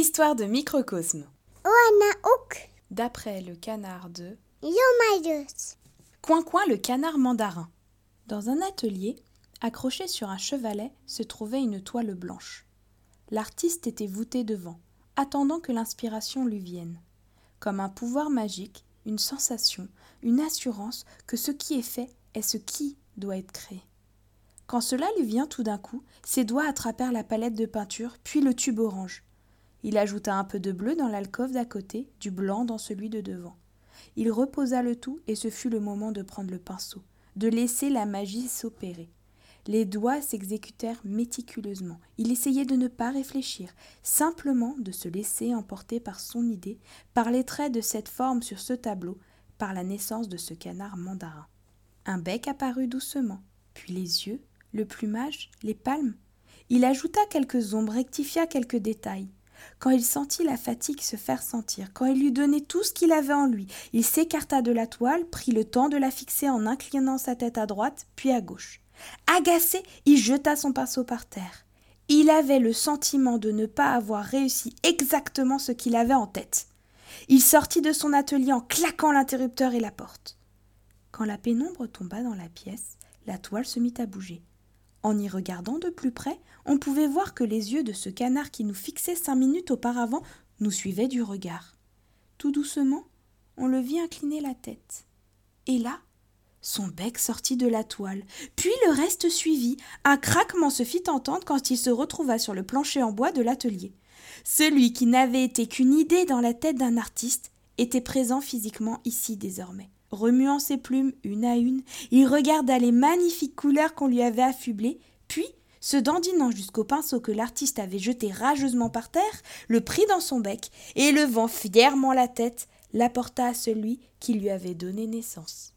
Histoire de microcosme. D'après le canard de Yomayus. Coin-coin le canard mandarin. Dans un atelier, accroché sur un chevalet, se trouvait une toile blanche. L'artiste était voûté devant, attendant que l'inspiration lui vienne. Comme un pouvoir magique, une sensation, une assurance que ce qui est fait est ce qui doit être créé. Quand cela lui vient tout d'un coup, ses doigts attrapèrent la palette de peinture, puis le tube orange. Il ajouta un peu de bleu dans l'alcôve d'à côté, du blanc dans celui de devant. Il reposa le tout et ce fut le moment de prendre le pinceau, de laisser la magie s'opérer. Les doigts s'exécutèrent méticuleusement. Il essayait de ne pas réfléchir, simplement de se laisser emporter par son idée, par les traits de cette forme sur ce tableau, par la naissance de ce canard mandarin. Un bec apparut doucement, puis les yeux, le plumage, les palmes. Il ajouta quelques ombres, rectifia quelques détails. Quand il sentit la fatigue se faire sentir, quand il lui donnait tout ce qu'il avait en lui, il s'écarta de la toile, prit le temps de la fixer en inclinant sa tête à droite, puis à gauche. Agacé, il jeta son pinceau par terre. Il avait le sentiment de ne pas avoir réussi exactement ce qu'il avait en tête. Il sortit de son atelier en claquant l'interrupteur et la porte. Quand la pénombre tomba dans la pièce, la toile se mit à bouger. En y regardant de plus près, on pouvait voir que les yeux de ce canard qui nous fixait cinq minutes auparavant nous suivaient du regard. Tout doucement, on le vit incliner la tête. Et là, son bec sortit de la toile, puis le reste suivit. Un craquement se fit entendre quand il se retrouva sur le plancher en bois de l'atelier. Celui qui n'avait été qu'une idée dans la tête d'un artiste était présent physiquement ici désormais. Remuant ses plumes une à une, il regarda les magnifiques couleurs qu'on lui avait affublées, puis, se dandinant jusqu'au pinceau que l'artiste avait jeté rageusement par terre, le prit dans son bec et, levant fièrement la tête, l'apporta à celui qui lui avait donné naissance.